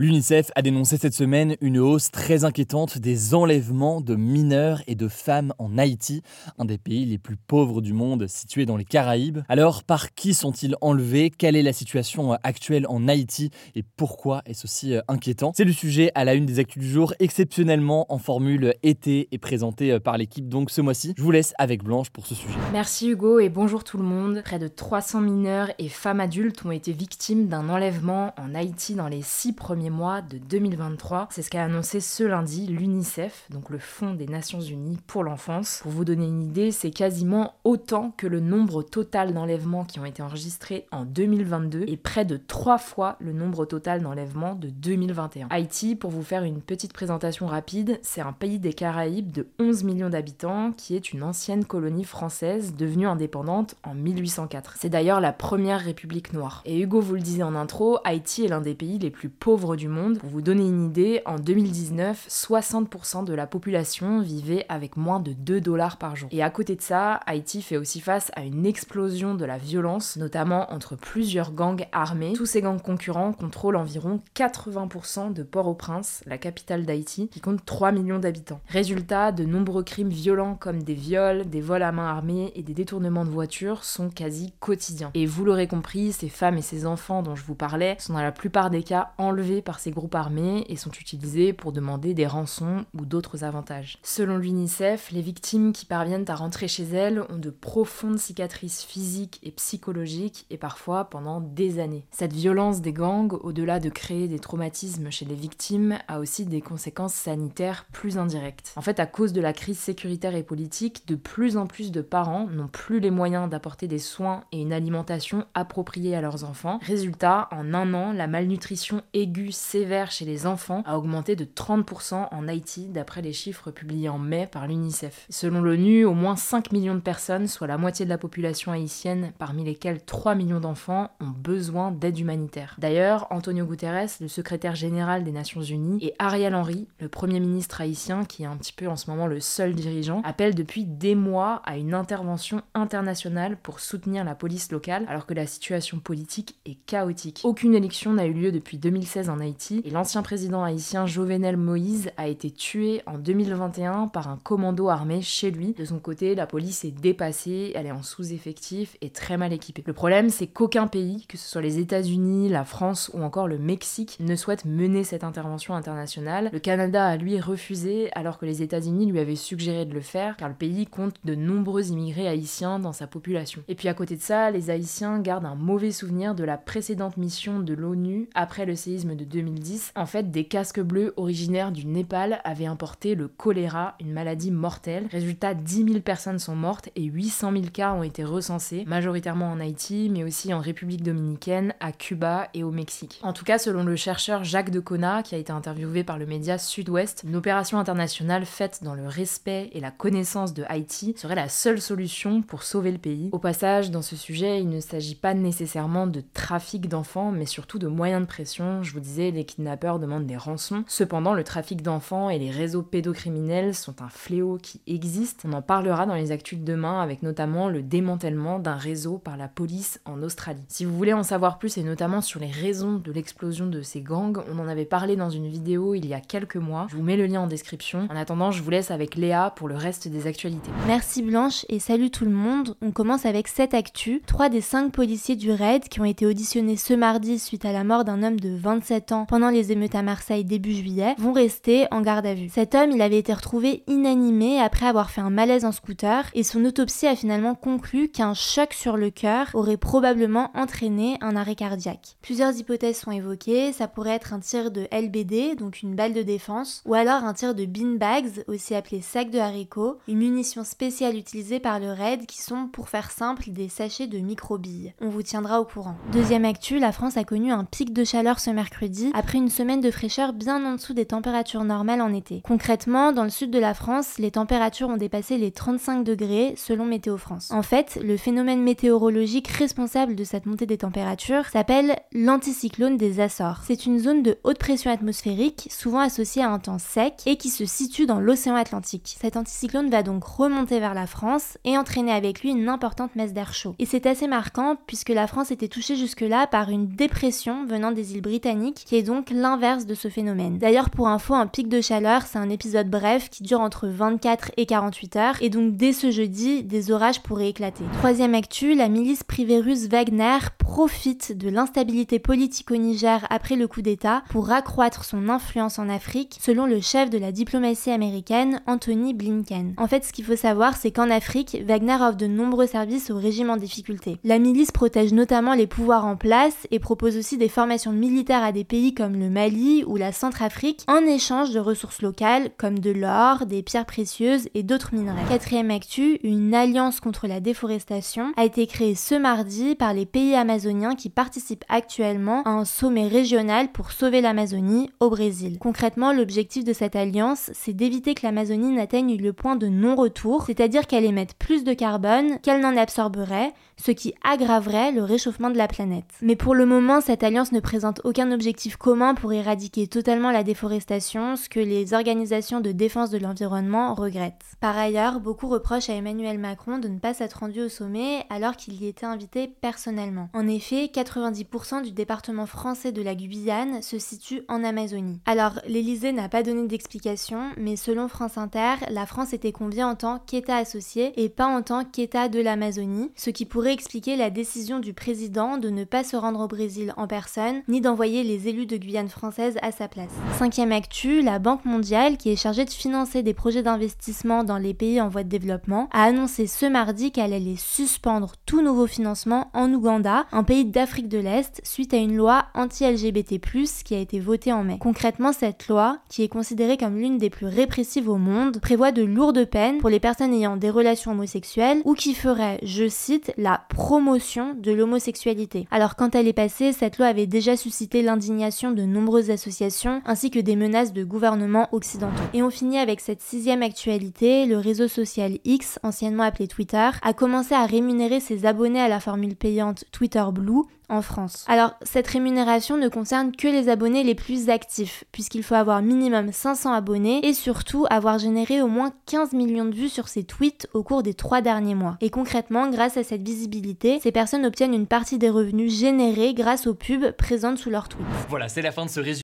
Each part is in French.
L'UNICEF a dénoncé cette semaine une hausse très inquiétante des enlèvements de mineurs et de femmes en Haïti, un des pays les plus pauvres du monde situé dans les Caraïbes. Alors, par qui sont-ils enlevés? Quelle est la situation actuelle en Haïti? Et pourquoi est-ce aussi euh, inquiétant? C'est le sujet à la une des actus du jour, exceptionnellement en formule été et présenté euh, par l'équipe donc ce mois-ci. Je vous laisse avec Blanche pour ce sujet. Merci Hugo et bonjour tout le monde. Près de 300 mineurs et femmes adultes ont été victimes d'un enlèvement en Haïti dans les six premiers mois de 2023. C'est ce qu'a annoncé ce lundi l'UNICEF, donc le Fonds des Nations Unies pour l'enfance. Pour vous donner une idée, c'est quasiment autant que le nombre total d'enlèvements qui ont été enregistrés en 2022 et près de trois fois le nombre total d'enlèvements de 2021. Haïti, pour vous faire une petite présentation rapide, c'est un pays des Caraïbes de 11 millions d'habitants qui est une ancienne colonie française devenue indépendante en 1804. C'est d'ailleurs la première république noire. Et Hugo vous le disait en intro, Haïti est l'un des pays les plus pauvres monde. Pour vous donner une idée, en 2019, 60% de la population vivait avec moins de 2 dollars par jour. Et à côté de ça, Haïti fait aussi face à une explosion de la violence, notamment entre plusieurs gangs armés. Tous ces gangs concurrents contrôlent environ 80% de Port-au-Prince, la capitale d'Haïti, qui compte 3 millions d'habitants. Résultat, de nombreux crimes violents comme des viols, des vols à main armée et des détournements de voitures sont quasi quotidiens. Et vous l'aurez compris, ces femmes et ces enfants dont je vous parlais sont dans la plupart des cas enlevés par ces groupes armés et sont utilisés pour demander des rançons ou d'autres avantages. Selon l'UNICEF, les victimes qui parviennent à rentrer chez elles ont de profondes cicatrices physiques et psychologiques et parfois pendant des années. Cette violence des gangs, au-delà de créer des traumatismes chez les victimes, a aussi des conséquences sanitaires plus indirectes. En fait, à cause de la crise sécuritaire et politique, de plus en plus de parents n'ont plus les moyens d'apporter des soins et une alimentation appropriée à leurs enfants. Résultat, en un an, la malnutrition aiguë sévère chez les enfants a augmenté de 30% en Haïti d'après les chiffres publiés en mai par l'UNICEF. Selon l'ONU, au moins 5 millions de personnes, soit la moitié de la population haïtienne, parmi lesquelles 3 millions d'enfants, ont besoin d'aide humanitaire. D'ailleurs, Antonio Guterres, le secrétaire général des Nations Unies, et Ariel Henry, le premier ministre haïtien, qui est un petit peu en ce moment le seul dirigeant, appellent depuis des mois à une intervention internationale pour soutenir la police locale alors que la situation politique est chaotique. Aucune élection n'a eu lieu depuis 2016 en Haïti et l'ancien président haïtien Jovenel Moïse a été tué en 2021 par un commando armé chez lui. De son côté, la police est dépassée, elle est en sous-effectif et très mal équipée. Le problème, c'est qu'aucun pays, que ce soit les États-Unis, la France ou encore le Mexique, ne souhaite mener cette intervention internationale. Le Canada a lui refusé alors que les États-Unis lui avaient suggéré de le faire car le pays compte de nombreux immigrés haïtiens dans sa population. Et puis à côté de ça, les Haïtiens gardent un mauvais souvenir de la précédente mission de l'ONU après le séisme de 2010. En fait, des casques bleus originaires du Népal avaient importé le choléra, une maladie mortelle. Résultat, 10 000 personnes sont mortes et 800 000 cas ont été recensés, majoritairement en Haïti, mais aussi en République dominicaine, à Cuba et au Mexique. En tout cas, selon le chercheur Jacques Decona, qui a été interviewé par le média Sud-Ouest, une opération internationale faite dans le respect et la connaissance de Haïti serait la seule solution pour sauver le pays. Au passage, dans ce sujet, il ne s'agit pas nécessairement de trafic d'enfants, mais surtout de moyens de pression. Je vous disais, les kidnappeurs demandent des rançons. Cependant, le trafic d'enfants et les réseaux pédocriminels sont un fléau qui existe. On en parlera dans les actus de demain avec notamment le démantèlement d'un réseau par la police en Australie. Si vous voulez en savoir plus et notamment sur les raisons de l'explosion de ces gangs, on en avait parlé dans une vidéo il y a quelques mois. Je vous mets le lien en description. En attendant, je vous laisse avec Léa pour le reste des actualités. Merci Blanche et salut tout le monde. On commence avec cette actu. Trois des cinq policiers du raid qui ont été auditionnés ce mardi suite à la mort d'un homme de 27 27 ans pendant les émeutes à Marseille début juillet, vont rester en garde à vue. Cet homme, il avait été retrouvé inanimé après avoir fait un malaise en scooter et son autopsie a finalement conclu qu'un choc sur le cœur aurait probablement entraîné un arrêt cardiaque. Plusieurs hypothèses sont évoquées, ça pourrait être un tir de LBD, donc une balle de défense, ou alors un tir de beanbags, aussi appelé sac de haricots, une munition spéciale utilisée par le RAID qui sont, pour faire simple, des sachets de microbilles. On vous tiendra au courant. Deuxième actu, la France a connu un pic de chaleur ce mercredi après une semaine de fraîcheur bien en dessous des températures normales en été. Concrètement, dans le sud de la France, les températures ont dépassé les 35 degrés selon Météo France. En fait, le phénomène météorologique responsable de cette montée des températures s'appelle l'anticyclone des Açores. C'est une zone de haute pression atmosphérique, souvent associée à un temps sec et qui se situe dans l'océan Atlantique. Cet anticyclone va donc remonter vers la France et entraîner avec lui une importante messe d'air chaud. Et c'est assez marquant puisque la France était touchée jusque-là par une dépression venant des îles britanniques qui est donc l'inverse de ce phénomène. D'ailleurs, pour info, un pic de chaleur, c'est un épisode bref qui dure entre 24 et 48 heures et donc dès ce jeudi, des orages pourraient éclater. Troisième actu, la milice privée russe Wagner profite de l'instabilité politique au Niger après le coup d'État pour accroître son influence en Afrique, selon le chef de la diplomatie américaine, Anthony Blinken. En fait, ce qu'il faut savoir, c'est qu'en Afrique, Wagner offre de nombreux services aux régimes en difficulté. La milice protège notamment les pouvoirs en place et propose aussi des formations militaires à des pays comme le Mali ou la Centrafrique en échange de ressources locales comme de l'or, des pierres précieuses et d'autres minerais. Quatrième actu, une alliance contre la déforestation a été créée ce mardi par les pays amazoniens qui participent actuellement à un sommet régional pour sauver l'Amazonie au Brésil. Concrètement, l'objectif de cette alliance, c'est d'éviter que l'Amazonie n'atteigne le point de non-retour, c'est-à-dire qu'elle émette plus de carbone qu'elle n'en absorberait, ce qui aggraverait le réchauffement de la planète. Mais pour le moment, cette alliance ne présente aucun objectif commun pour éradiquer totalement la déforestation, ce que les organisations de défense de l'environnement regrettent. Par ailleurs, beaucoup reprochent à Emmanuel Macron de ne pas s'être rendu au sommet alors qu'il y était invité personnellement. En effet, 90% du département français de la Guyane se situe en Amazonie. Alors, l'Elysée n'a pas donné d'explication, mais selon France Inter, la France était conviée en tant qu'État associé et pas en tant qu'État de l'Amazonie, ce qui pourrait expliquer la décision du président de ne pas se rendre au Brésil en personne, ni d'envoyer les de Guyane française à sa place. Cinquième actu, la Banque mondiale, qui est chargée de financer des projets d'investissement dans les pays en voie de développement, a annoncé ce mardi qu'elle allait suspendre tout nouveau financement en Ouganda, un pays d'Afrique de l'Est, suite à une loi anti-LGBT+, qui a été votée en mai. Concrètement, cette loi, qui est considérée comme l'une des plus répressives au monde, prévoit de lourdes peines pour les personnes ayant des relations homosexuelles ou qui feraient, je cite, la promotion de l'homosexualité. Alors quand elle est passée, cette loi avait déjà suscité l'indignation de nombreuses associations ainsi que des menaces de gouvernements occidentaux. Et on finit avec cette sixième actualité, le réseau social X, anciennement appelé Twitter, a commencé à rémunérer ses abonnés à la formule payante Twitter Blue en France. Alors, cette rémunération ne concerne que les abonnés les plus actifs, puisqu'il faut avoir minimum 500 abonnés et surtout avoir généré au moins 15 millions de vues sur ses tweets au cours des trois derniers mois. Et concrètement, grâce à cette visibilité, ces personnes obtiennent une partie des revenus générés grâce aux pubs présentes sous leurs tweets. Voilà, c'est la fin de ce résumé.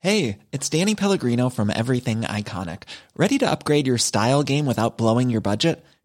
Hey, it's Danny Pellegrino from Everything Iconic. Ready to upgrade your style game without blowing your budget?